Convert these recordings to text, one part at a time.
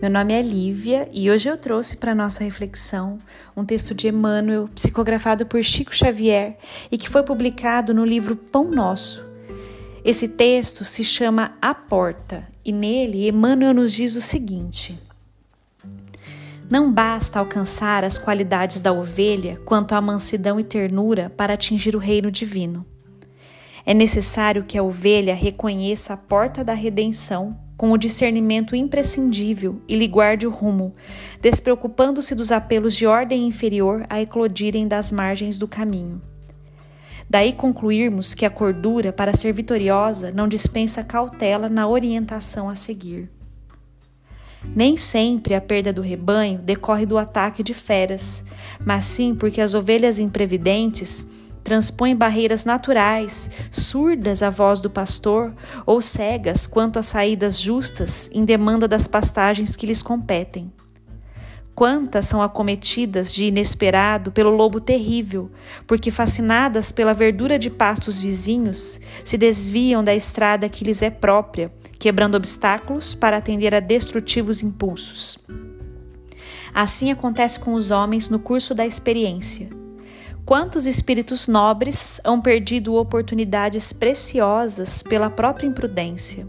Meu nome é Lívia e hoje eu trouxe para nossa reflexão um texto de Emmanuel, psicografado por Chico Xavier e que foi publicado no livro Pão Nosso. Esse texto se chama A Porta e nele Emmanuel nos diz o seguinte: Não basta alcançar as qualidades da ovelha quanto à mansidão e ternura para atingir o reino divino. É necessário que a ovelha reconheça a porta da redenção com o discernimento imprescindível e lhe guarde o rumo, despreocupando-se dos apelos de ordem inferior a eclodirem das margens do caminho. Daí concluirmos que a cordura, para ser vitoriosa, não dispensa cautela na orientação a seguir. Nem sempre a perda do rebanho decorre do ataque de feras, mas sim porque as ovelhas imprevidentes transpõe barreiras naturais, surdas à voz do pastor ou cegas quanto às saídas justas em demanda das pastagens que lhes competem. Quantas são acometidas de inesperado pelo lobo terrível, porque, fascinadas pela verdura de pastos vizinhos, se desviam da estrada que lhes é própria, quebrando obstáculos para atender a destrutivos impulsos. Assim acontece com os homens no curso da experiência. Quantos espíritos nobres hão perdido oportunidades preciosas pela própria imprudência?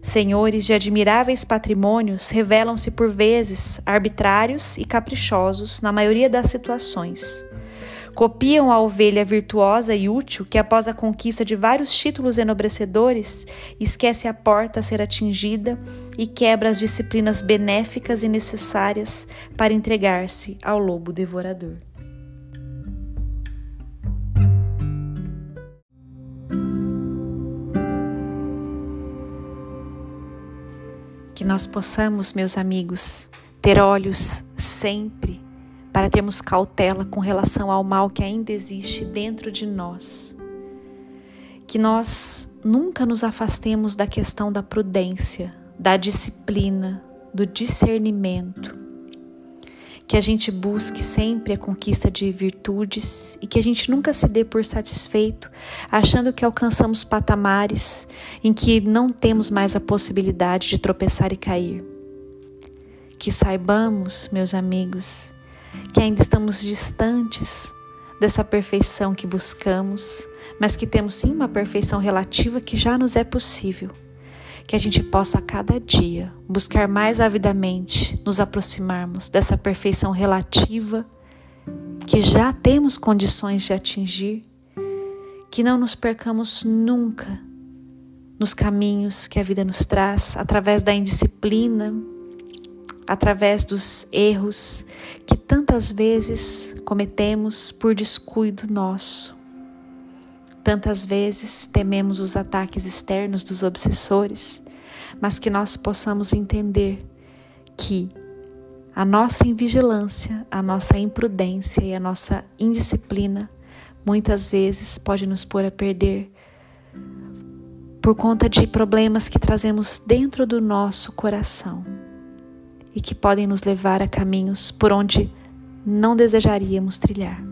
Senhores de admiráveis patrimônios revelam-se por vezes arbitrários e caprichosos na maioria das situações. Copiam a ovelha virtuosa e útil que, após a conquista de vários títulos enobrecedores, esquece a porta a ser atingida e quebra as disciplinas benéficas e necessárias para entregar-se ao lobo devorador. Que nós possamos, meus amigos, ter olhos sempre para termos cautela com relação ao mal que ainda existe dentro de nós. Que nós nunca nos afastemos da questão da prudência, da disciplina, do discernimento que a gente busque sempre a conquista de virtudes e que a gente nunca se dê por satisfeito, achando que alcançamos patamares em que não temos mais a possibilidade de tropeçar e cair. Que saibamos, meus amigos, que ainda estamos distantes dessa perfeição que buscamos, mas que temos sim uma perfeição relativa que já nos é possível que a gente possa a cada dia buscar mais avidamente nos aproximarmos dessa perfeição relativa que já temos condições de atingir, que não nos percamos nunca nos caminhos que a vida nos traz através da indisciplina, através dos erros que tantas vezes cometemos por descuido nosso. Tantas vezes tememos os ataques externos dos obsessores, mas que nós possamos entender que a nossa invigilância, a nossa imprudência e a nossa indisciplina muitas vezes pode nos pôr a perder por conta de problemas que trazemos dentro do nosso coração e que podem nos levar a caminhos por onde não desejaríamos trilhar.